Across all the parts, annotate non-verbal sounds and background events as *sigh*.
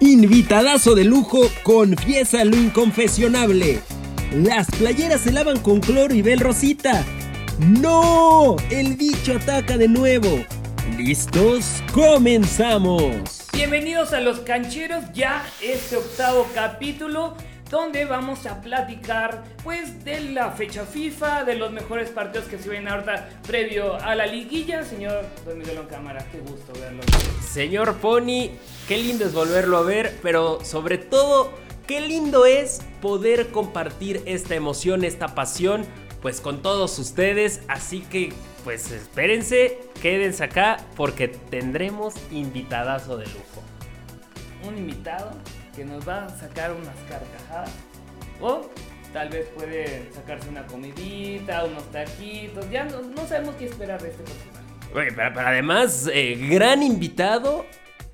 Invitadazo de lujo, confiesa lo inconfesionable. Las playeras se lavan con cloro y bel rosita. ¡No! El bicho ataca de nuevo. ¿Listos? ¡Comenzamos! Bienvenidos a Los Cancheros, ya este octavo capítulo donde vamos a platicar pues de la fecha FIFA, de los mejores partidos que se ven ahorita previo a la liguilla. Señor Don Miguel en cámara, qué gusto verlo. Señor Pony, qué lindo es volverlo a ver, pero sobre todo, qué lindo es poder compartir esta emoción, esta pasión, pues con todos ustedes. Así que, pues espérense, quédense acá porque tendremos invitadazo de lujo. Un invitado que nos va a sacar unas carcajadas. O tal vez puede sacarse una comidita, unos taquitos. Ya no, sabemos qué esperar de este personaje. pero, además, eh, gran invitado.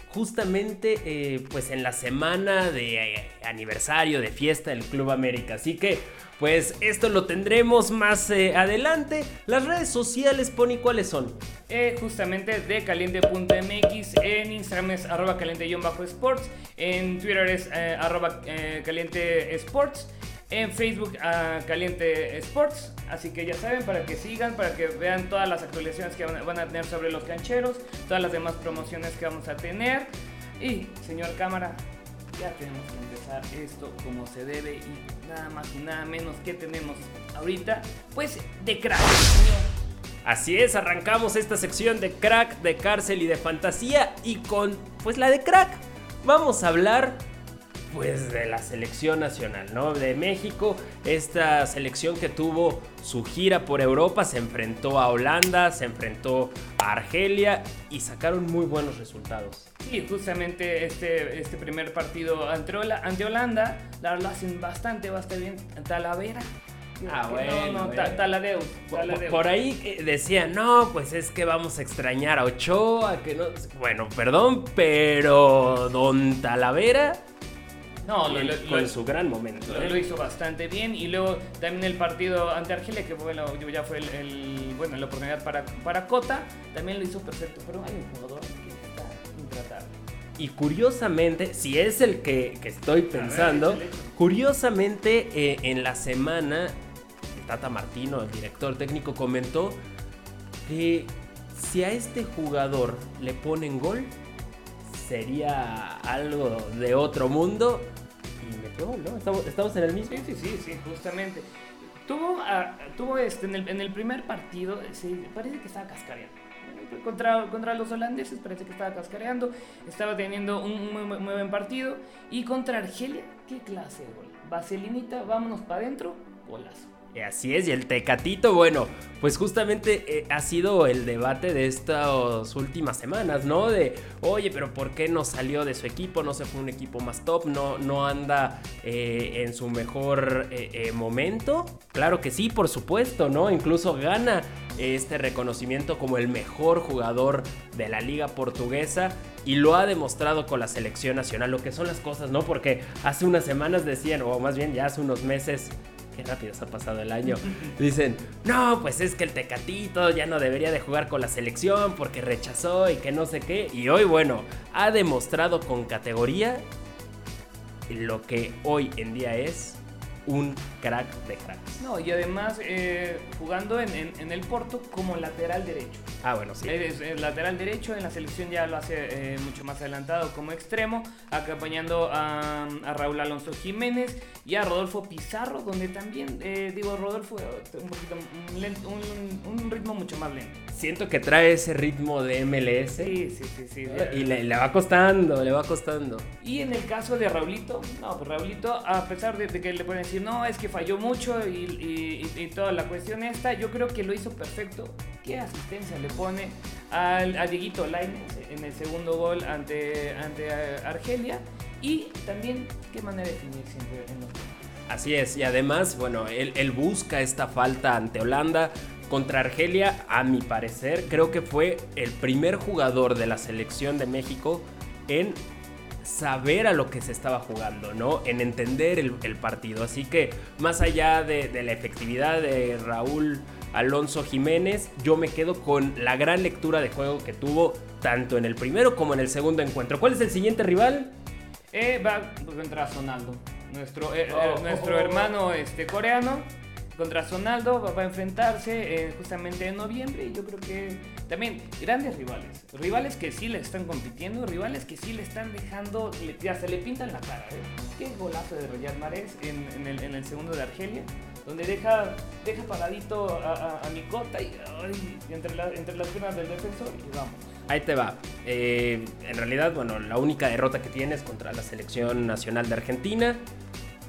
Justamente eh, pues en la semana de eh, aniversario de fiesta del Club América. Así que pues esto lo tendremos más adelante. Las redes sociales, Pony, ¿cuáles son? Eh, justamente de caliente.mx. En Instagram es arroba caliente-sports. En Twitter es eh, arroba eh, caliente sports. En Facebook Caliente Sports. Así que ya saben, para que sigan, para que vean todas las actualizaciones que van a tener sobre los cancheros, todas las demás promociones que vamos a tener. Y, señor cámara, ya tenemos que empezar esto como se debe y nada más y nada menos que tenemos ahorita, pues de crack, Así es, arrancamos esta sección de crack, de cárcel y de fantasía y con pues la de crack. Vamos a hablar pues de la selección nacional, ¿no? De México, esta selección que tuvo su gira por Europa, se enfrentó a Holanda, se enfrentó a Argelia y sacaron muy buenos resultados. Sí, justamente este, este primer partido ante, Holanda, la lo hacen bastante, bastante bien. Talavera Ah, bueno. No, no, Por, ahí eh, decían, no, pues es que vamos a extrañar a Ochoa, que no. Bueno, perdón, pero Don Talavera. No, lo, con su gran momento. Lo, ¿eh? hizo bastante bien. Y luego también el partido ante Argelia, que bueno, ya fue el, bueno, la oportunidad para, para Cota, también lo hizo perfecto. Pero hay un jugador que está intratable. Y curiosamente, si es el que, estoy pensando, curiosamente eh, en la semana Tata Martino, el director técnico, comentó que si a este jugador le ponen gol, sería algo de otro mundo. ¿Estamos, en el mismo. Sí, sí, sí, sí justamente. Tuvo, ah, tuvo este, en el, en el primer partido, sí, parece que estaba cascareando. Contra, contra los holandeses parece que estaba cascareando, estaba teniendo un muy, muy buen partido. Y contra Argelia, ¿qué clase de gol? Vaselinita, vámonos para adentro, golazo. Así es, y el Tecatito, bueno, pues justamente eh, ha sido el debate de estas últimas semanas, ¿no? De, oye, pero ¿por qué no salió de su equipo? No se fue un equipo más top, no, no anda eh, en su mejor eh, momento. Claro que sí, por supuesto, ¿no? Incluso gana este reconocimiento como el mejor jugador de la liga portuguesa y lo ha demostrado con la selección nacional, lo que son las cosas, ¿no? Porque hace unas semanas decían, o más bien ya hace unos meses, qué rápido se ha pasado el año. *laughs* Dicen, no, pues es que el Tecatito ya no debería de jugar con la selección porque rechazó y que no sé qué. Y hoy, bueno, ha demostrado con categoría lo que hoy en día es un crack de cracks. No, y además eh, jugando en, el Porto como lateral derecho. Ah, bueno, sí. Es, lateral derecho, en la selección ya lo hace eh, mucho más adelantado como extremo, acompañando a, Raúl Alonso Jiménez y a Rodolfo Pizarro, donde también, eh, digo, Rodolfo un poquito un, ritmo mucho más lento. Siento que trae ese ritmo de MLS. Sí, sí, sí. sí y le, le, va costando, le va costando. Y en el caso de Raulito, no, pues Raulito, a pesar de, de que le pueden decir no, es que falló mucho y, toda la cuestión esta, yo creo que lo hizo perfecto. ¿Qué asistencia le pone al, a Dieguito Lainez en el segundo gol ante, ante Argelia? Y también qué manera de definir siempre en los Así es, y además, bueno, él, él busca esta falta ante Holanda. Contra Argelia, a mi parecer, creo que fue el primer jugador de la selección de México en saber a lo que se estaba jugando, ¿no? En entender el, partido. Así que más allá de, la efectividad de Raúl Alonso Jiménez, yo me quedo con la gran lectura de juego que tuvo tanto en el primero como en el segundo encuentro. ¿Cuál es el siguiente rival? Eh, va contra Sonaldo, nuestro, eh, Oh. eh, nuestro hermano este, coreano. Contra Sonaldo va, a enfrentarse eh, justamente en noviembre y yo creo que también grandes rivales. Rivales que sí le están compitiendo, rivales que sí le están dejando, ya se le pintan la cara. ¿eh? Qué golazo de Riyad Mahrez en, en el, en el segundo de Argelia, donde deja, deja paradito a, a, a Micota y, ay, entre, la- entre las piernas del defensor y vamos. Ahí te va. Eh, en realidad, bueno, la única derrota que tienes contra la selección nacional de Argentina.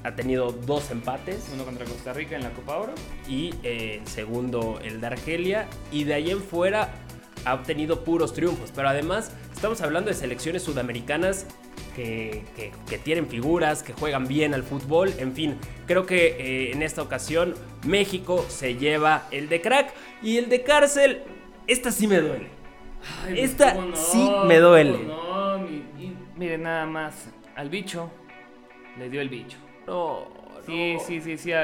Ha tenido dos empates. Uno contra Costa Rica en la Copa Oro. y eh, segundo el de Argelia y de ahí en fuera ha obtenido puros triunfos pero además estamos hablando de selecciones sudamericanas que, que- que tienen figuras que juegan bien al fútbol en fin creo que eh, en esta ocasión México se lleva el de crack y el de cárcel esta sí me duele Ay, Esta ¿cómo sí me duele. No, mi- y miren nada más, al bicho le dio el bicho. Sí, sí, sí, sí, a,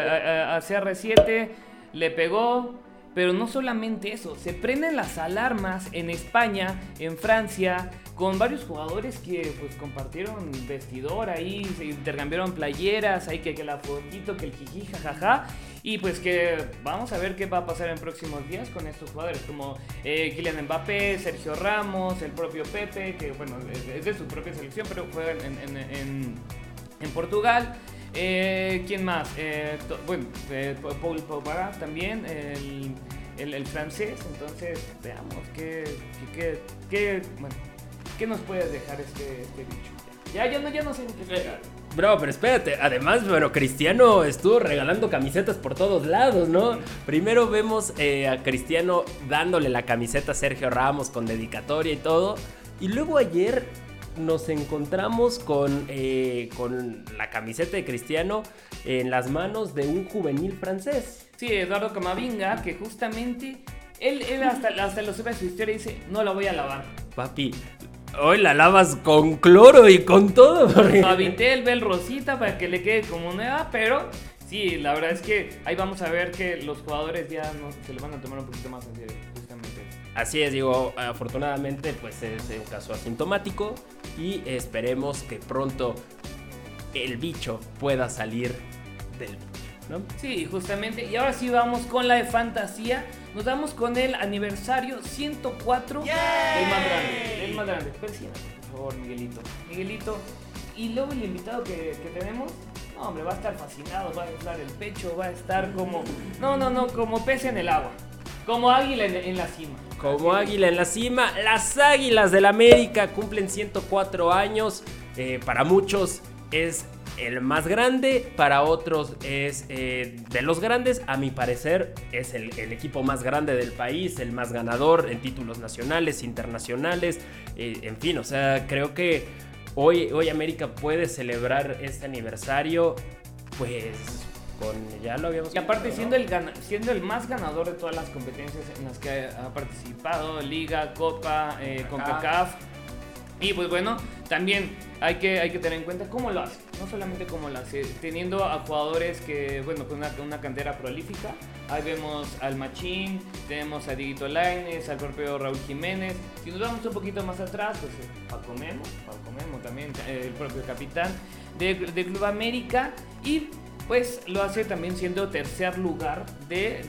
a- a CR7 le pegó, pero no solamente eso, se prenden las alarmas en España, en Francia, con varios jugadores que pues compartieron vestidor ahí, se intercambiaron playeras, ahí que, que la fotito, que el jiji, jajaja, y pues que vamos a ver qué va a pasar en próximos días con estos jugadores, como eh, Kylian Mbappé, Sergio Ramos, el propio Pepe, que bueno, es, de su propia selección, pero juega en Portugal. Eh, ¿Quién más? Eh, to- bueno, eh, Pa- Paul Pogba también, el, el- el francés. Entonces, veamos qué, qué, qué- qué- bueno, qué nos puede dejar este, este bicho. Ya, ya, no, ya no sé ni qué esperar. Bro, pero espérate, además, bueno, Cristiano estuvo regalando camisetas por todos lados, ¿no? Primero vemos eh, a Cristiano dándole la camiseta a Sergio Ramos con dedicatoria y todo. Y luego ayer nos encontramos con, eh, con la camiseta de Cristiano en las manos de un juvenil francés. Sí, Eduardo Camavinga, que justamente él, él hasta, hasta lo sube a su historia y dice, no la voy a lavar. Papi, hoy la lavas con cloro y con todo. *laughs* Aventé el Bel Rosita para que le quede como nueva, pero sí, la verdad es que ahí vamos a ver que los jugadores ya no, se lo van a tomar un poquito más en serio. Así es, digo, afortunadamente pues es un caso asintomático y esperemos que pronto el bicho pueda salir del bicho, ¿no? Sí, justamente. Y ahora sí vamos con la de fantasía. Nos damos con el aniversario 104 del más grande. Del más grande. Persígnate, por favor, Miguelito. Miguelito. Y luego el invitado que, que tenemos. No, hombre, va a estar fascinado, va a inflar el pecho, va a estar como. No, no, no, como pez en el agua. Como águila en, la cima. Como águila en la cima, las águilas del América cumplen 104 años. Eh, para muchos es el más grande, para otros es eh, de los grandes. A mi parecer es el, el equipo más grande del país, el más ganador en títulos nacionales, internacionales. eh, en fin, o sea, creo que hoy, hoy América puede celebrar este aniversario, pues con, ya lo habíamos Y aparte siendo ¿no? el, gana- siendo el más ganador de todas las competencias en las que ha participado, Liga, Copa, eh, CONCACAF. Y pues bueno, también hay que, hay que tener en cuenta cómo lo hace. No solamente cómo lo hace, teniendo a jugadores que, bueno, con una, con una cantera prolífica. Ahí vemos al Machín, tenemos a Dieguito Lainez, al propio Raúl Jiménez. Si nos vamos un poquito más atrás, pues eh, Paco Memo, Paco Memo también, eh, el propio capitán de, de Club América. Y pues lo hace también siendo tercer lugar de,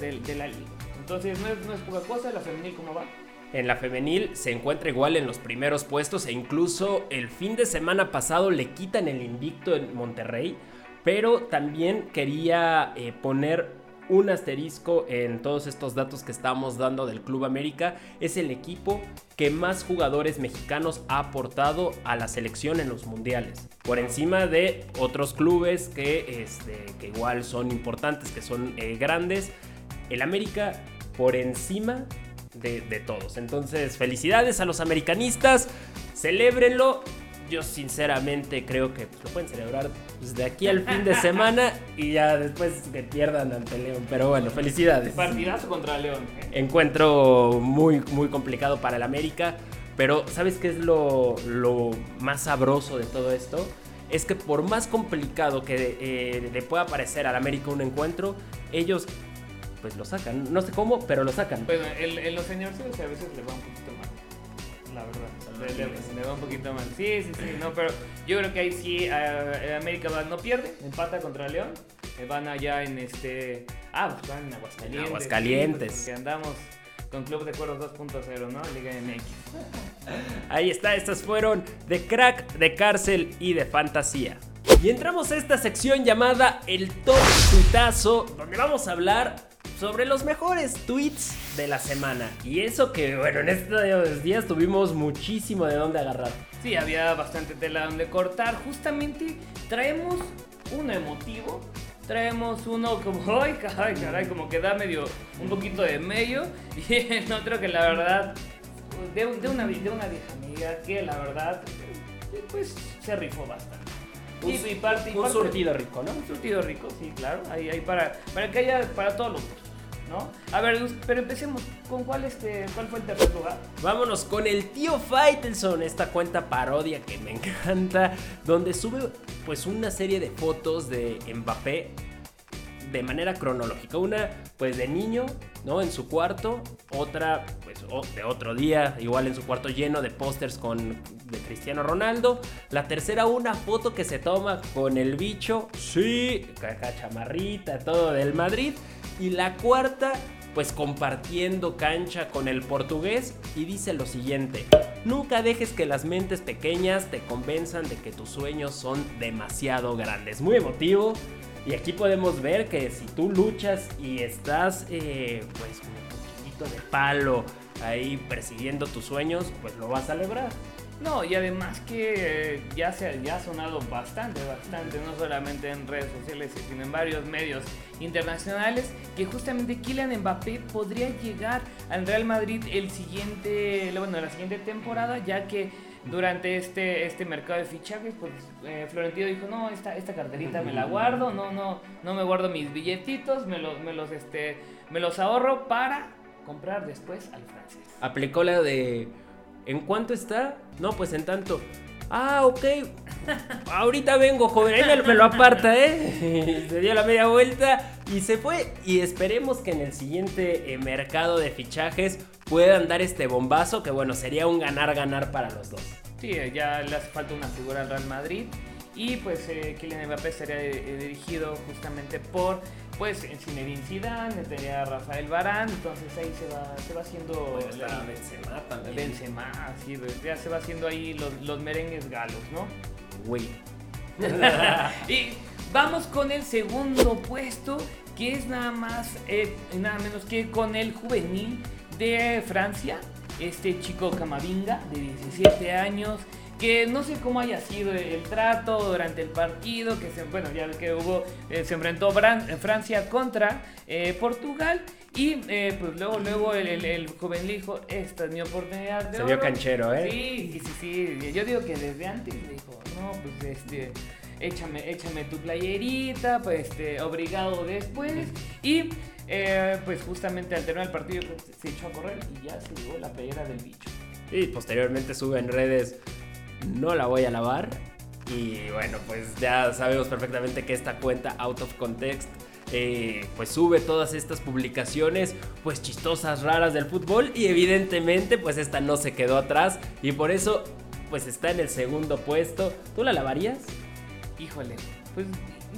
de, la liga. Entonces no es, no es poca cosa, la femenil cómo va. En la femenil se encuentra igual en los primeros puestos e incluso el fin de semana pasado le quitan el invicto en Monterrey, pero también quería eh, poner un asterisco en todos estos datos que estamos dando del Club América. Es el equipo que más jugadores mexicanos ha aportado a la selección en los mundiales. Por encima de otros clubes que, este, que igual son importantes, que son eh, grandes. El América por encima de, de todos. Entonces, felicidades a los americanistas. Celébrenlo. Yo sinceramente creo que pues, lo pueden celebrar pues, de aquí al fin de semana y ya después que pierdan ante León. Pero bueno, felicidades. Partidazo contra León. ¿eh? Encuentro muy, muy complicado para el América. Pero ¿sabes qué es lo, lo más sabroso de todo esto? Es que por más complicado que eh, le pueda parecer al América un encuentro, ellos pues lo sacan. No sé cómo, pero lo sacan. Bueno, en los aniversarios a veces le va un poquito mal. La verdad. Le, va un poquito mal. Sí, sí, sí, no, pero yo creo que ahí sí América no pierde, empata contra León. Eh, van allá en este. Ah, pues van en Aguascalientes. Aguascalientes. Sí, pues, andamos con Club de Cuerdos 2.0, ¿no? Liga MX. *laughs* Ahí está, estas fueron de crack, de cárcel y de fantasía. Y entramos a esta sección llamada El Top Tuitazo, donde vamos a hablar sobre los mejores tweets de la semana. Y eso que, bueno, en estos días tuvimos muchísimo de dónde agarrar. Sí, había bastante tela donde cortar. Justamente traemos un emotivo. Traemos uno como, *laughs* ay, caray, caray, como que da medio, un poquito de medio. *laughs* Y el otro que la verdad, de, de, una, de una vieja amiga que la verdad, pues se rifó bastante. Un, y parte, un surtido rico, ¿no? Un surtido rico, sí, claro. Ahí, ahí para, para que haya para todos los ¿no? A ver, pero empecemos. ¿Con cuál, este, cuál fue el tercer lugar? Vámonos con el tío Faitelson, esta cuenta parodia que me encanta, donde sube pues una serie de fotos de Mbappé de manera cronológica. Una, pues de niño, ¿no? En su cuarto. Otra, pues de otro día, igual en su cuarto lleno de pósters con de Cristiano Ronaldo. La tercera, una foto que se toma con el bicho. Sí, caja chamarrita, todo del Madrid. Y la cuarta, pues compartiendo cancha con el portugués y dice lo siguiente, nunca dejes que las mentes pequeñas te convenzan de que tus sueños son demasiado grandes. Muy emotivo. Y aquí podemos ver que si tú luchas y estás eh, pues un poquito de palo ahí persiguiendo tus sueños, pues lo vas a lograr. No, y además que eh, ya, se, ya ha sonado bastante, bastante, no solamente en redes sociales, sino en varios medios internacionales, que justamente Kylian Mbappé podría llegar al Real Madrid el siguiente, bueno, la siguiente temporada, ya que durante este, este mercado de fichajes, pues eh, Florentino dijo, no, esta, esta carterita me la guardo, no, no, no me guardo mis billetitos, me los, me los, este, me los ahorro para comprar después al francés. Aplicó la de ¿En cuánto está? No, pues en tanto. Ah, ok. *laughs* Ahorita vengo, joven. Ahí me, lo aparta, ¿eh? *laughs* se dio la media vuelta y se fue. Y esperemos que en el siguiente eh, mercado de fichajes puedan dar este bombazo, que bueno, sería un ganar-ganar para los dos. Sí, ya le hace falta una figura al Real Madrid. Y pues eh, Kylian Mbappé sería eh, dirigido justamente por pues Zinedine Zidane, tenía Rafael Barán, entonces ahí se va, se va haciendo Benzema también. Benzema, sí, ya se va haciendo ahí los, merengues galos, ¿no? Güey. *laughs* y vamos con el segundo puesto, que es nada más, eh, nada menos que con el juvenil de Francia, este chico Camavinga de 17 años que no sé cómo haya sido el trato durante el partido, que se, bueno, ya que hubo, eh, se enfrentó Francia contra eh, Portugal y eh, pues luego, luego el, el, joven dijo, esta es mi oportunidad de Se vio canchero, ¿eh? Sí, sí, sí, yo digo que desde antes dijo, no, pues este... Échame, échame tu playerita, pues este, obligado después. Y pues justamente al terminar el partido se echó a correr y ya se llevó la playera del bicho. Y posteriormente sube en redes no la voy a lavar. Y bueno, pues ya sabemos perfectamente que esta cuenta Out of Context eh, pues sube todas estas publicaciones pues chistosas, raras del fútbol y evidentemente pues esta no se quedó atrás y por eso pues está en el segundo puesto. ¿Tú la lavarías? Híjole, pues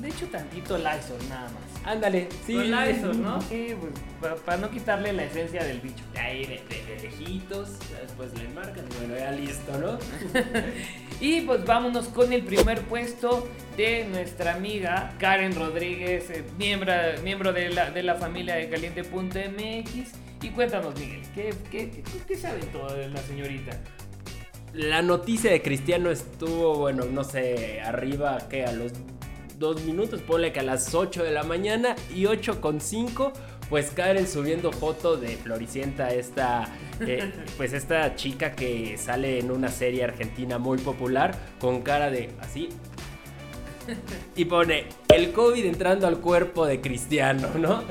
de hecho tantito Lysol nada más. Ándale, sí. Con Lysol, ¿no? Sí, pues para, no quitarle la esencia del bicho. Ahí de, de, lejitos, después le marcan y bueno, ya listo, ¿no? *laughs* y pues vámonos con el primer puesto de nuestra amiga Karen Rodríguez, eh, miembro, miembro de, la, de la familia de Caliente.mx. Y cuéntanos, Miguel, ¿qué, qué, qué sabe todo de la señorita? La noticia de Cristiano estuvo, bueno, no sé, arriba que a los dos minutos, ponle que a las 8 de la mañana y 8 con 5 pues Karen subiendo foto de Floricienta, esta, eh, *laughs* pues esta chica que sale en una serie argentina muy popular con cara de así. Y pone el COVID entrando al cuerpo de Cristiano, ¿no?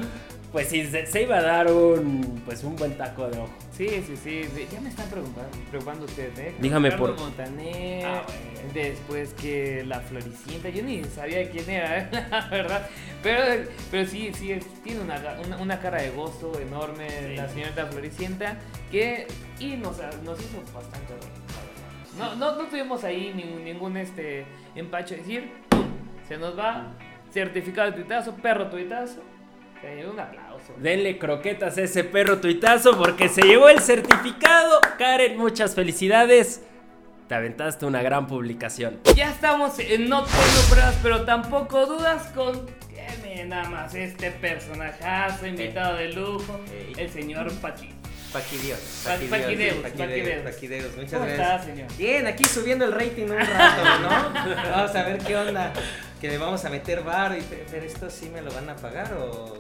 Pues sí, se, iba a dar un, pues un buen taco de ojo. Sí, sí, sí. Ya me están preocupando, preocupando ustedes, ¿eh? Dígame Carlos por- Montaner, Ah, bueno. después que la Floricienta. Yo ni sabía quién era, ¿eh? *laughs* la verdad. Pero, pero sí, sí, es- tiene una, una, una cara de gozo enorme Sí. la señorita Floricienta. Que, y nos, nos hizo bastante reír, la verdad. No, no, no tuvimos ahí ningún, ningún este, empacho. Es decir, ¡pum! se nos va certificado de tuitazo, perro tuitazo. Se un aplauso. Denle croquetas a ese perro tuitazo porque se llevó el certificado. Karen, muchas felicidades. Te aventaste una gran publicación. Ya estamos en No Tengo Pruebas, pero tampoco dudas con que me nada más este personajazo invitado de lujo, el señor Pachi. Paquidios. Pa- Paquideus, Paquideus. Paquideus, muchas ¿Cómo gracias. señor? Bien, aquí subiendo el rating un rato, ¿no? *laughs* Vamos a ver qué onda. Que le vamos a meter bar y pe- pero esto sí me lo van a pagar o,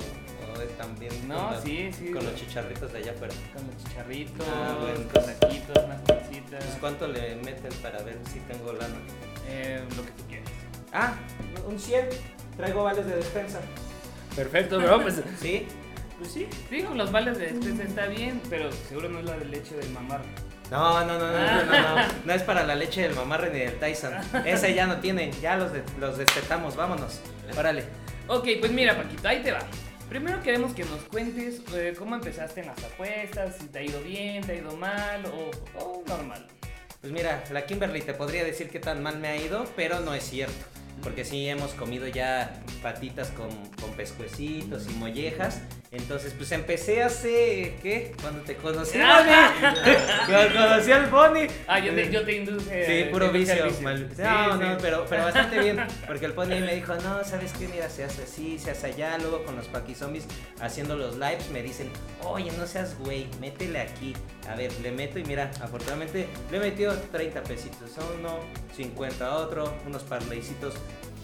No, con, los- sí, sí. con los chicharritos de allá afuera. Con los chicharritos, Ah, bueno. con taquitos, unas cositas, Pues, ¿Cuánto le meten para ver si tengo lana? eh, lo que tú quieras. Ah, un 100. Traigo vales de despensa. Perfecto, bro. Pues, *laughs* ¿Sí? Pues sí, sí, con los vales de despensa está bien, pero seguro no es la de leche del mamar. No, no, no, no, no, no, no. No es para la leche del mamarre ni del Tyson. Ese ya no tienen, ya los, de- los destetamos, vámonos. Órale. Ok, pues mira, Paquito, ahí te va. Primero queremos que nos cuentes eh, cómo empezaste en las apuestas, si te ha ido bien, te ha ido mal o, normal. Pues mira, la Kimberly te podría decir qué tan mal me ha ido, pero no es cierto. Porque sí hemos comido ya patitas con, con pescuecitos y mollejas. Entonces, pues empecé hace, ¿qué? Cuando te conocí, Bonnie. *laughs* Cuando conocí al Bonnie. Ah, yo te, yo te induje. Sí, te puro al vicio. mal- Sí, No, sí. no, pero, pero bastante bien. *laughs* Porque el pony me dijo, no, ¿sabes qué? Mira, se hace así, se hace allá. Luego con los paquizombies haciendo los lives me dicen, oye, no seas güey, métele aquí. A ver, le meto y mira, afortunadamente le metió 30 pesitos a uno, 50 a otro, unos parleycitos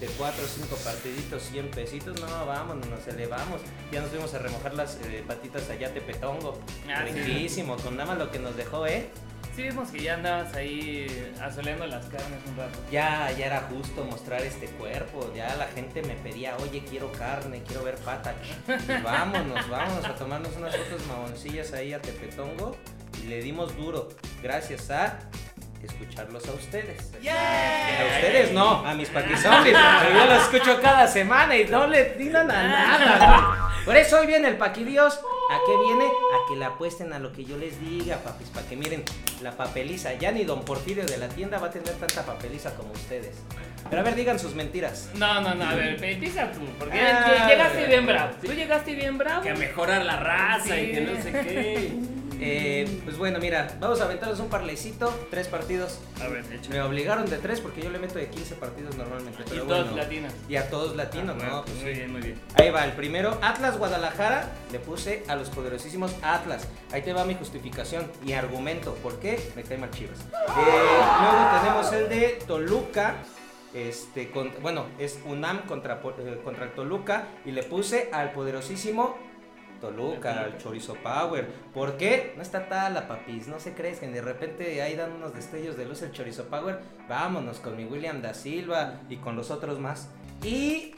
de 4 o 5 partiditos, 100 pesitos. No, vámonos, nos elevamos. Ya nos fuimos a remojar las eh, patitas allá a Tepetongo. Ah, sí. Riquísimo, con nada más lo que nos dejó, ¿eh? Sí, vimos que ya andabas ahí asoleando las carnes un rato. Ya, ya era justo mostrar este cuerpo. Ya la gente me pedía, oye, quiero carne, quiero ver pata. Y vámonos, vámonos a tomarnos unas fotos mamoncillas ahí a Tepetongo. Y le dimos duro, gracias a escucharlos a ustedes. A ustedes no, a mis paquizombies. *laughs* Yo los escucho cada semana y no le tiran a nada. ¿no? Por eso hoy viene el paquidios. ¿A qué viene? A que le apuesten a lo que yo les diga, papis. Para que miren la papeliza. Ya ni don Porfirio de la tienda va a tener tanta papeliza como ustedes. Pero a ver, digan sus mentiras. No, no, no, a ver, empieza tú, porque Ah, llegaste bien bravo. Tú llegaste bien bravo. que mejorar la raza y que no sé qué. Eh, pues bueno, mira, vamos a aventarnos un parlecito. Tres partidos. A ver, hecho. Me obligaron de tres porque yo le meto de 15 partidos normalmente. Y Pero todos bueno. latinos. Y a todos latinos, Ah, ¿no? bueno, Pues muy sí. bien, muy bien. Ahí va, el primero, Atlas Guadalajara, le puse a los poderosísimos Atlas. Ahí te va mi justificación y argumento. ¿Por qué? Me cae mal Chivas. Eh, luego tenemos el de Toluca. Este, con- bueno, es UNAM contra, eh, contra el Toluca. Y le puse al poderosísimo Toluca, al Chorizo Power. ¿Por qué? No está tala, papis. No se crees que de repente ahí dan unos destellos de luz el Chorizo Power. Vámonos con mi William da Silva y con los otros más. Y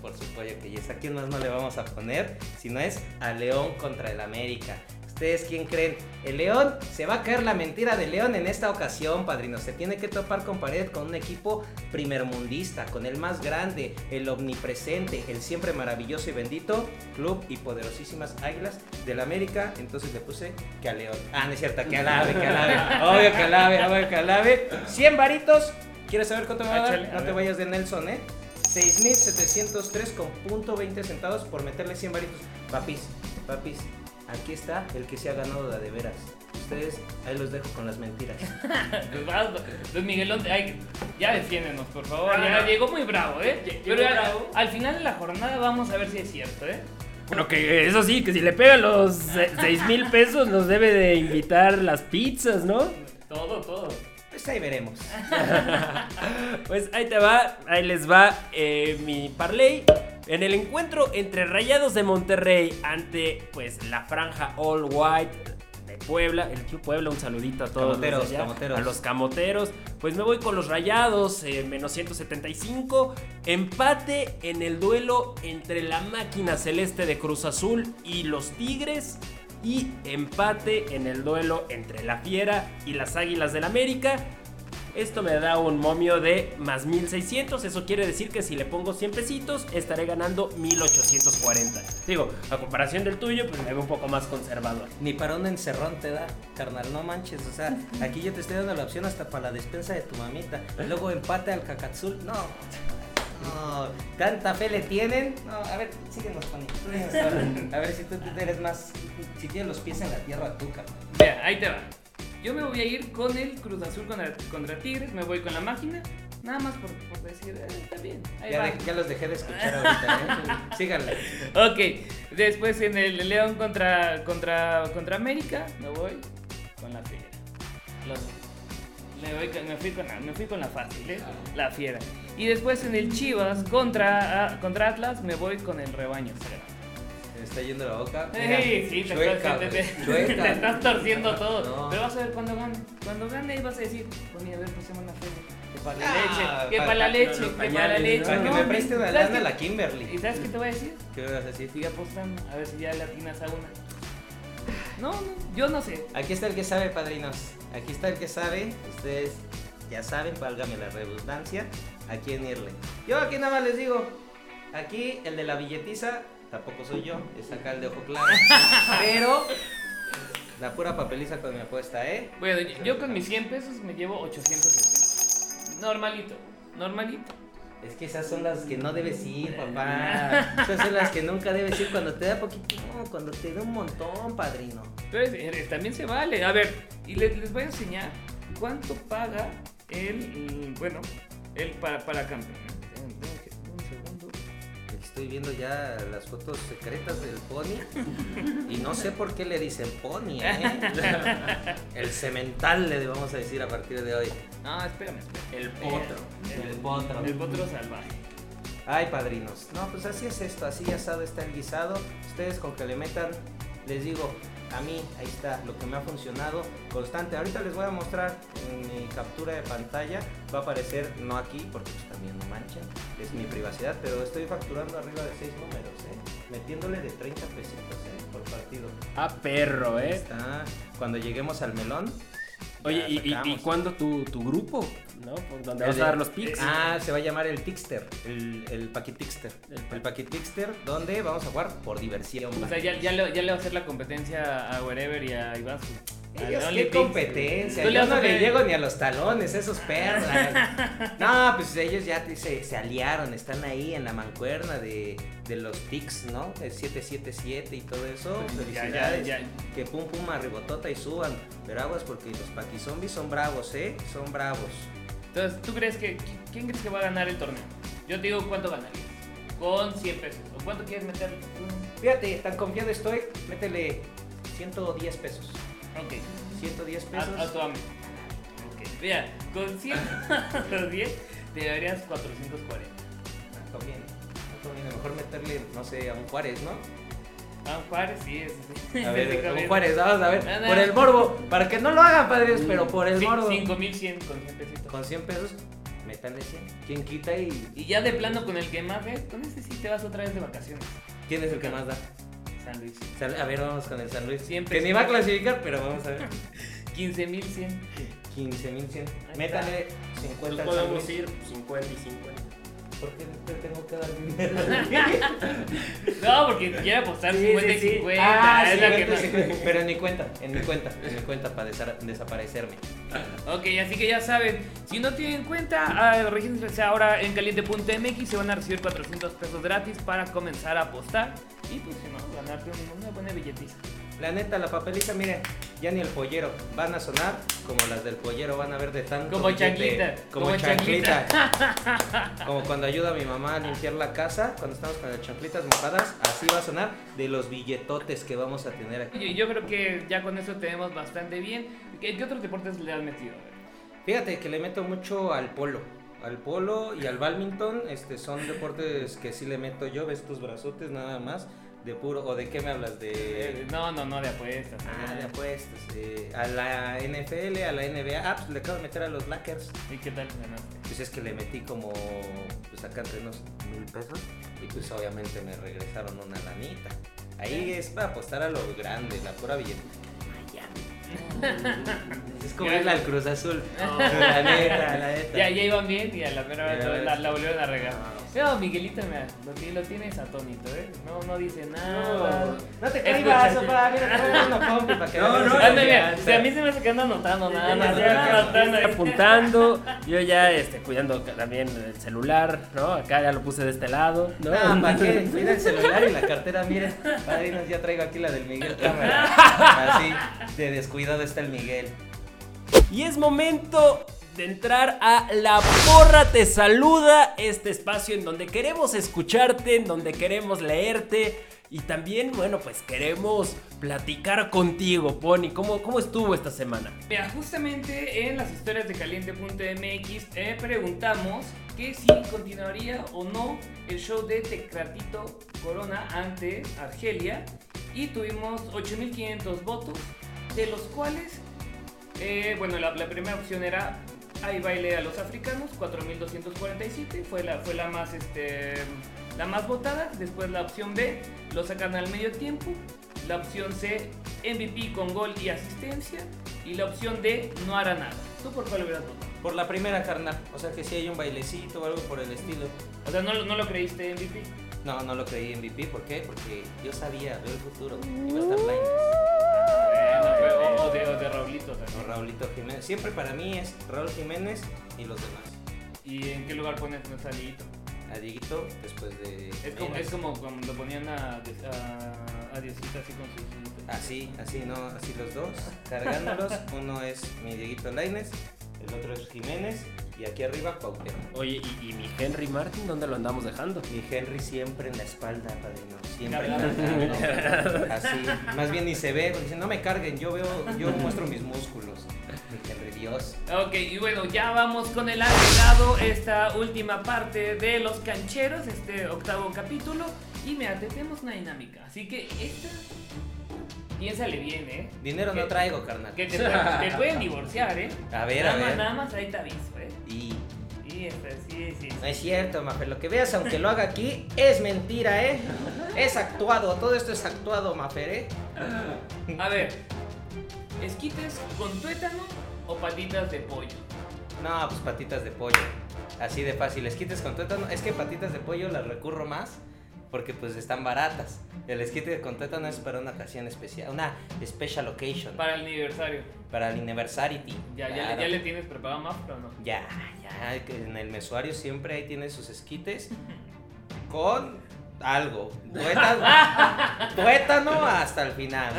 por supuesto que yes, ¿a quién más no le vamos a poner? Si no es a León contra el América. ¿Ustedes quién creen? El León se va a caer la mentira de León en esta ocasión, padrino. Se tiene que topar con pared con un equipo primermundista, con el más grande, el omnipresente, el siempre maravilloso y bendito Club y poderosísimas Águilas del América. Entonces le puse que a León. Ah, no es cierto, que alabe, que alabe. *laughs* Obvio que alabe, obvio que alabe. 100 varitos. ¿Quieres saber cuánto me va a dar? No te vayas de Nelson, ¿eh? 6.703 con punto 20 centavos por meterle 100 varitos. Papis, papis, aquí está el que se ha ganado la de veras. Ustedes, ahí los dejo con las mentiras. *laughs* Pues vas, pues Miguelón, ay, ya defiéndenos, por favor. Ya no. llegó muy bravo, ¿eh? Pero llegó al, bravo. al final de la jornada vamos a ver si es cierto, ¿eh? Bueno, que eso sí, que si le pega los 6 mil pesos nos debe de invitar las pizzas, ¿no? Todo, todo. Pues ahí veremos. *laughs* Pues ahí te va, ahí les va eh, mi parlay. En el encuentro entre Rayados de Monterrey ante pues la franja All White de Puebla, el Club Puebla, un saludito a todos los Camoteros, allá, camoteros. a los camoteros. Pues me voy con los Rayados, eh, menos 175. Empate en el duelo entre la máquina celeste de Cruz Azul y los Tigres. y empate en el duelo entre la Fiera y las Águilas del América. Esto me da un momio de más 1600. Eso quiere decir que si le pongo 100 pesitos, estaré ganando 1840. Digo, a comparación del tuyo, pues me veo un poco más conservador. Ni para un encerrón te da, carnal, no manches. O sea, aquí yo te estoy dando la opción hasta para la despensa de tu mamita. Luego empate al cacazul. No. No, tanta fe le tienen. No, a ver, síguenos, Pony. A ver si tú eres más. Si tienes los pies en la tierra, tú, carnal. Vea, ahí te va. Yo me voy a ir con el Cruz Azul contra, contra Tigres, me voy con la máquina. Nada más por, por decir, eh, está bien. Ahí Ya, va. de- ya los dejé de escuchar ahorita, ¿eh? Síganle. Ok, después en el León contra, contra, contra América, me voy con la fiera. Los- me, voy con- me fui con la, me fui con la fácil, ¿eh? La fiera. Y después en el Chivas contra, ah, contra Atlas, me voy con el rebaño sagrado. Está yendo la boca. Sí, te, chueca, te- te- güey, chueca. *laughs* te estás torciendo todo. No. Pero vas a ver cuando gane. Cuando gane vas a decir, pues mira, a ver, pasemos la feria. Que para la Ah, leche, que para- para la leche, que para la leche. Para que me preste una ¿sabes lana la ¿Y Kimberly. sabes qué te voy a decir? ¿Qué me vas a decir? Sigue apostando, a ver si ya le atinas a una. No, no, yo no sé. Aquí está el que sabe, padrinos. Aquí está el que sabe. Ustedes ya saben, válgame la redundancia, a quién irle. Yo aquí nada más les digo, aquí el de la billetiza, tampoco soy yo, es acá el de ojo claro. *laughs* Pero la pura papeliza con mi apuesta, ¿eh? Bueno, yo- yo con mis 100 pesos me llevo 870. Normalito, normalito. Es que esas son las que no debes ir, *laughs* papá. Esas son las que nunca debes ir cuando te da poquito, no, cuando te da un montón, padrino. Entonces, eh, también se vale. A ver, y le- les, voy a enseñar cuánto paga el, mm, bueno, el para, para campeón. Estoy viendo ya las fotos secretas del pony y no sé por qué le dicen pony, ¿eh? *laughs* El cemental le vamos a decir a partir de hoy. No, espérame, espérame. El potro. El, El potro. El potro salvaje. Ay, padrinos. No, pues así es esto, así asado está el guisado. Ustedes con que le metan, les digo, a mí, ahí está, lo que me ha funcionado constante. Ahorita les voy a mostrar en mi captura de pantalla. Va a aparecer, no aquí, porque pues también no manchen, es mi privacidad, pero estoy facturando arriba de 6 números, ¿eh? Metiéndole de 30 pesitos, ¿eh? Por partido. Ah, perro, Ahí ¿eh? está. Cuando lleguemos al melón. Oye, ¿y, y cuándo tu, tu grupo? ¿No? Por Donde El vas a dar los pics. Ah, se va a llamar el Tixter, el, el Paquitixter. El El Paquitixter, donde vamos a jugar por diversión. O sea, ya, ya, le, ya le va a hacer la competencia a Wherever y a Iván. Ellos, Al qué competencia. Yo no le llego ni a los talones, esos perros. *laughs* no, pues ellos ya se, se aliaron, están ahí en la mancuerna de, de los tics, ¿no? El 777 y todo eso. Pues ya, Felicidades. ya, ya. Que pum pum arribotota y suban. Pero aguas porque los paquizombies son bravos, ¿eh? Son bravos. Entonces, ¿tú crees que quién crees que va a ganar el torneo? Yo te digo cuánto ganarías. Con 100 pesos. ¿O cuánto quieres meter? Fíjate, tan confiado estoy, métele 110 pesos. Ok. 110 pesos. A, a tu amigo. Ok. Mira, con 110 *laughs* te darías 440. No conviene, no conviene. Mejor meterle, no sé, a un Juárez, ¿no? Ah, Juárez, sí, es. sí. A *laughs* ver, Juárez, vamos a ver. No, no. Por el morbo, para que no lo hagan, padres, pero por el Sí, morbo. 5100 con 100 pesitos. Con 100 pesos, métanle 100. ¿Quién quita y Y ya de plano con el que más ves, con ese sí te vas otra vez de vacaciones. quién es el que más da? San Luis. A ver, vamos con el San Luis. 100 que ni va a clasificar, pero vamos a ver. *laughs* 15100. 15.100. está. Métanle Pues 50 al San podemos ir 50 y 50. ¿Por qué te tengo que dar dinero? *laughs* No, porque quiere apostar 50 y 50. Ah, es la que 50, más. 50. Pero en mi cuenta, en mi cuenta, en mi cuenta para desa- desaparecerme. Ok, así que ya saben, si no tienen cuenta, ah, regístrense ahora en caliente.mx y se van a recibir 400 pesos gratis para comenzar a apostar y pues si no, ganarte un- una buena billetiza. La neta, la papelita, miren, ya ni el pollero. Van a sonar como las del pollero, van a ver de tanto. Como chanqulita, Como, como chanclita. *laughs* como cuando ayuda a mi mamá a limpiar la casa, cuando estamos con las chanclitas mojadas, así va a sonar de los billetotes que vamos a tener aquí. Yo, yo creo que ya con eso tenemos bastante bien. ¿Qué, qué otros deportes le has metido? Fíjate que le meto mucho al polo. Al polo y al badminton, este, son deportes que sí le meto yo, ves tus brazotes nada más, de puro, o de qué me hablas, de... Eh, No, no, no, de apuestas. Ah, ¿no? de apuestas, eh, a la NFL, a la NBA, ah, pues le acabo de meter a los Lakers. ¿Y qué tal ganaste? Pues es que le metí como, pues acá entre unos mil pesos y pues obviamente me regresaron una lanita. Ahí es para apostar a lo grande, la pura billete. *laughs* Es como irle al Cruz Azul. La neta, la neta. Ya, ya iban bien y a la mera la, la volvieron a regar. No, No, Miguelito, mira, lo, ti- lo tienes atónito, ¿eh? No, no dice nada. No, no te sí. papá. Mira, te voy a dar una compi para que No, veas no, mira, confianza. si a mí se me hace que anda anotando nada más. apuntando, yo ya este, cuidando también el celular, ¿no? Acá ya lo puse de este lado, ¿no? No, ¿para qué? *laughs* Cuida el celular y la cartera, miren. Padrinos, ya traigo aquí la del Miguel Cámara. *laughs* Así, de descuidado está el Miguel. Y es momento de entrar a La Porra Te Saluda, este espacio en donde queremos escucharte, en donde queremos leerte y también, bueno, pues queremos platicar contigo, Pony. ¿Cómo, cómo estuvo esta semana? Mira, justamente en las historias de caliente.mx eh, preguntamos que si continuaría o no el show de Tecratito Corona ante Argelia y tuvimos 8500 votos, de los cuales, eh, bueno, la, la primera opción era Hay baile a los africanos, 4247, fue la, fue la más este la más votada, después la opción B, lo sacan al medio tiempo, la opción C, MVP con gol y asistencia, y la opción D, no hará nada. ¿Tú por cuál hubieras votado? Por la primera carnal. O sea que si hay un bailecito o algo por el estilo. O sea, ¿no, lo- no lo creíste MVP? No, no lo creí MVP. ¿Por qué? Porque yo sabía, veo el futuro. Iba a estar blind. O, de, o de Raulito O también. Raulito Jiménez. Siempre para mí es Raúl Jiménez y los demás. ¿Y en qué lugar pones nuestro Dieguito? A Dieguito después de. Es como, es como cuando ponían a, a, a Diosito así con sus... Así, así, no, así los dos, cargándolos. *laughs* Uno es mi Dieguito Laines, el otro es Jiménez y aquí arriba Cuauhtémoc. Oye, ¿y, y mi Henry Martin dónde lo andamos dejando? Mi Henry siempre en la espalda, padrino, siempre Cargando. cargando. *laughs* Así, más bien ni se ve, porque dice, no me carguen, yo veo, yo muestro mis músculos. Mi Henry, Dios. Ok, y bueno, ya vamos con el agregado, esta última parte de los cancheros, este octavo capítulo. Y mira, tenemos una dinámica. Así que esta, piénsale bien, ¿eh? Dinero no traigo, carnal. Que te, pueden- te pueden *laughs* divorciar, ¿eh? A ver, nada a Más, ver. nada más ahí te aviso, ¿eh? Y Y esta, sí, sí. sí. no es cierto, Mafer, lo que veas, aunque lo haga aquí, es mentira, ¿eh? Es actuado, todo esto es actuado, Mafer, ¿eh? A ver, ¿esquites con tuétano o patitas de pollo? No, pues patitas de pollo. Así de fácil. Esquites con tuétano. Es que patitas de pollo las recurro más porque pues están baratas. El esquite con tuétano es para una ocasión especial, una special occasion. Para el aniversario. Para el anniversarity. ¿Ya, ya, Claro. ya le tienes preparado más o no? Ya, ya, en el mesuario siempre ahí tiene sus esquites con algo. Tuétano, *laughs* tuétano hasta el final.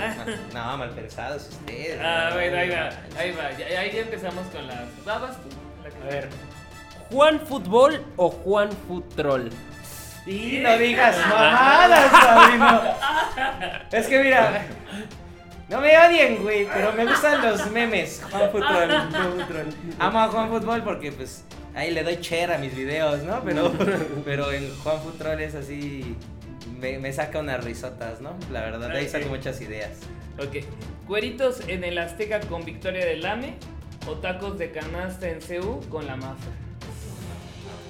No, mal pensados ustedes. Ah, no. bueno, ahí va, ahí va. Ya, ahí ya empezamos con las babas. tú, la que- A ver, ¿Juan Fútbol o Juan Futrol? Y no digas mamadas, padrino. Es que mira, no me odien, güey, pero me gustan los memes. Juan Fútbol. Amo a Juan Fútbol porque pues ahí le doy cher a mis videos, ¿no? Pero, pero el Juan Fútbol es así, me, me saca unas risotas, ¿no? La verdad, de ahí saco muchas ideas. Ok. Cueritos en el Azteca con victoria del AME o tacos de canasta en CU con la mafia.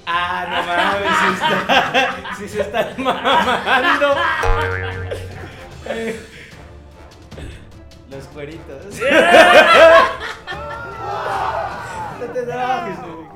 Ah, no mames, si, está, si se están mamando. Los cueritos. No te.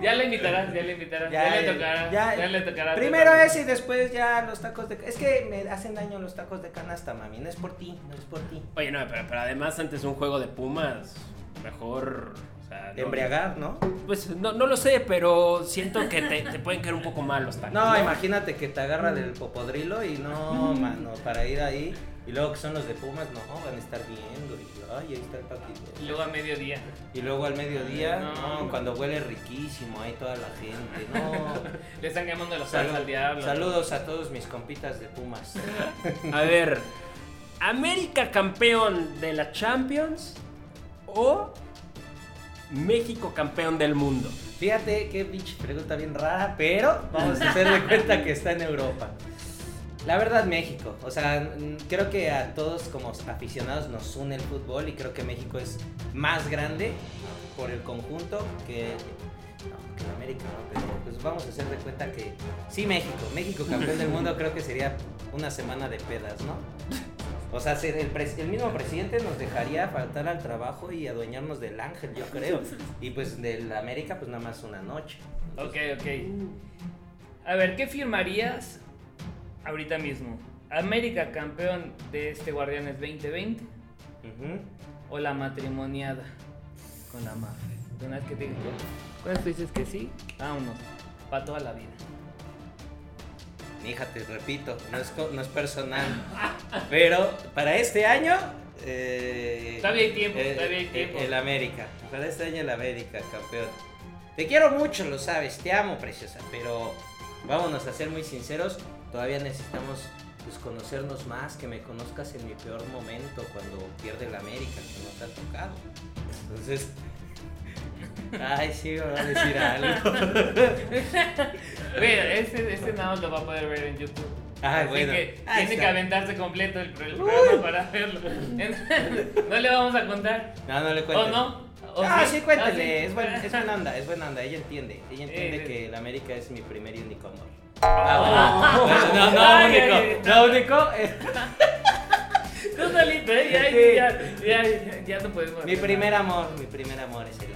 Ya le invitarás, ya le invitarás. Ya, le tocará. Ya, le tocará. Primero ese y después ya los tacos de Es que me hacen daño los tacos de canasta, mami. No es por ti, no es por ti. Oye, no, pero, pero además antes un juego de Pumas, mejor... o sea, no- Embriagar, ¿no? Pues no, no lo sé, pero siento que te, te pueden caer un poco mal los tacos. No, imagínate que te agarra del popodrilo y no, mano, para ir ahí. Y luego que son los de Pumas, no, van a estar viendo. Y ay, ahí está el paquito. Y luego a mediodía. Y luego al mediodía, No. no, cuando huele riquísimo, ahí toda la gente, no. *laughs* Le están quemando la Salud- salsa al diablo. saludos a todos mis compitas de Pumas. A ver, ¿América campeón de la Champions o México campeón del mundo? Fíjate qué pinche pregunta bien rara, pero vamos a hacer de *laughs* cuenta que está en Europa. La verdad, México. O sea, creo que a todos como aficionados nos une el fútbol y creo que México es más grande por el conjunto que, no, que América, ¿no? Pero pues vamos a hacer de cuenta que sí, México. México campeón del mundo creo que sería una semana de pedas, ¿no? O sea, el, mismo presidente nos dejaría faltar al trabajo y adueñarnos del ángel, yo creo. Y pues del América, pues nada más una noche. Ok, ok. A ver, ¿qué firmarías ahorita mismo? ¿América campeón de este Guardianes 2020 Ujú. o la matrimoniada con la mafia? De Una vez que te digo, cuando tú dices que sí, vámonos, para toda la vida. Hija, te repito, no es, no es personal. Pero para este año. eh, Todavía hay tiempo, eh, todavía hay eh, tiempo. El América. Para este año el América, campeón. Te quiero mucho, lo sabes, te amo, preciosa. Pero vámonos a ser muy sinceros. Todavía necesitamos pues, conocernos más, que me conozcas en mi peor momento, cuando pierde el América, que no te ha tocado. Entonces. Ay, sí, me va a decir algo. *laughs* Mira, este, este nada más lo va a poder ver en YouTube. Ah, Así bueno. que Ah, tiene está. que aventarse completo el, pro- el programa *laughs* para verlo. no le vamos a contar. No, no le ¿O cuentes. no? ¿O Ah, sí, Ah, cuéntale, sí. es, buen- es buena *laughs* onda, es buena onda, ella entiende, ella entiende Eh, que el América es mi primer y único amor. Ah, bueno. No, no, Ay, único, ay, no único, eh, Tú solito, ¿eh? Ya, ya, ya, ya no podemos. mi hacer primer amor, mi primer amor es el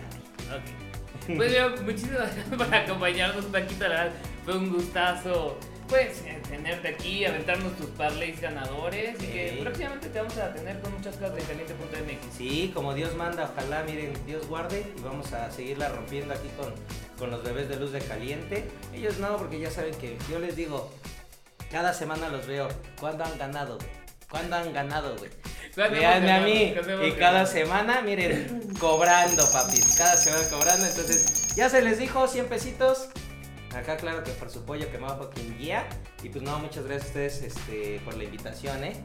América. Ok. Pues yo, muchísimas gracias por acompañarnos, Paquito. La verdad, fue un gustazo. Pues eh, tenerte aquí, aventarnos tus parlays ganadores y que próximamente te vamos a tener con muchas cosas de caliente.mx. Sí, como Dios manda, ojalá, miren, Dios guarde y vamos a seguirla rompiendo aquí con, con los bebés de luz de caliente. Ellos no, porque ya saben que yo les digo, cada semana los veo, ¿cuándo han ganado? ¿Cuándo han ganado, güey? ¿Cuándo hemos Veanme a mí. ¿Cuándo hemos Y cada semana, miren, cobrando, papis. Cada semana cobrando. Entonces, ya se les dijo 100 pesitos. Acá, claro que por su pollo que me bajo quien guía. Y pues no, muchas gracias a ustedes este, por la invitación, ¿eh?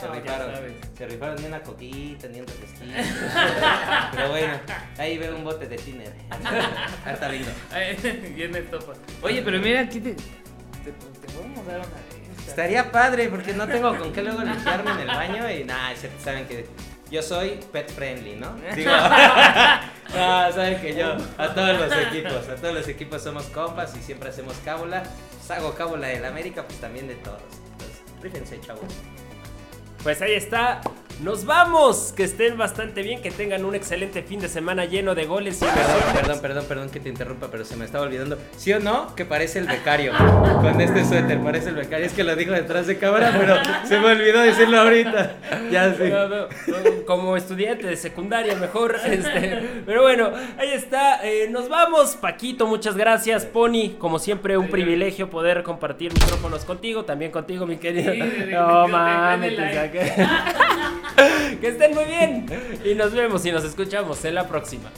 Se No, rifaron. Se rifaron ni una coquita, ni un refresquito. *laughs* Pero bueno, ahí veo un bote de tiner. Ah, está lindo. Ay, Bien estopa. Oye, pero mira, aquí te, te, te podemos dar una. Estaría padre porque no tengo con qué luego limpiarme en el baño y nada, saben que yo soy pet friendly, ¿no? Digo, *laughs* no, saben que yo a todos los equipos, a todos los equipos somos compas y siempre hacemos cábula. Pues hago cábula del América, pues también de todos. Entonces, rífense, chavos. Pues ahí está. Nos vamos. Que estén bastante bien. Que tengan un excelente fin de semana lleno de goles y Perdón, perdón, perdón, perdón que te interrumpa, pero se me estaba olvidando. ¿Sí o no? Que parece el becario. Con este suéter, parece el becario. Es que lo dijo detrás de cámara, pero se me olvidó decirlo ahorita. Ya sí. No, no, no, como estudiante de secundaria mejor. *laughs* Este, pero bueno, ahí está. eh, nos vamos. Paquito, muchas gracias. Pony, como siempre, un privilegio poder compartir micrófonos contigo. También contigo, mi querido. Sí, no mames, te saqué. *laughs* *laughs* que estén muy bien. Y nos vemos y nos escuchamos en la próxima.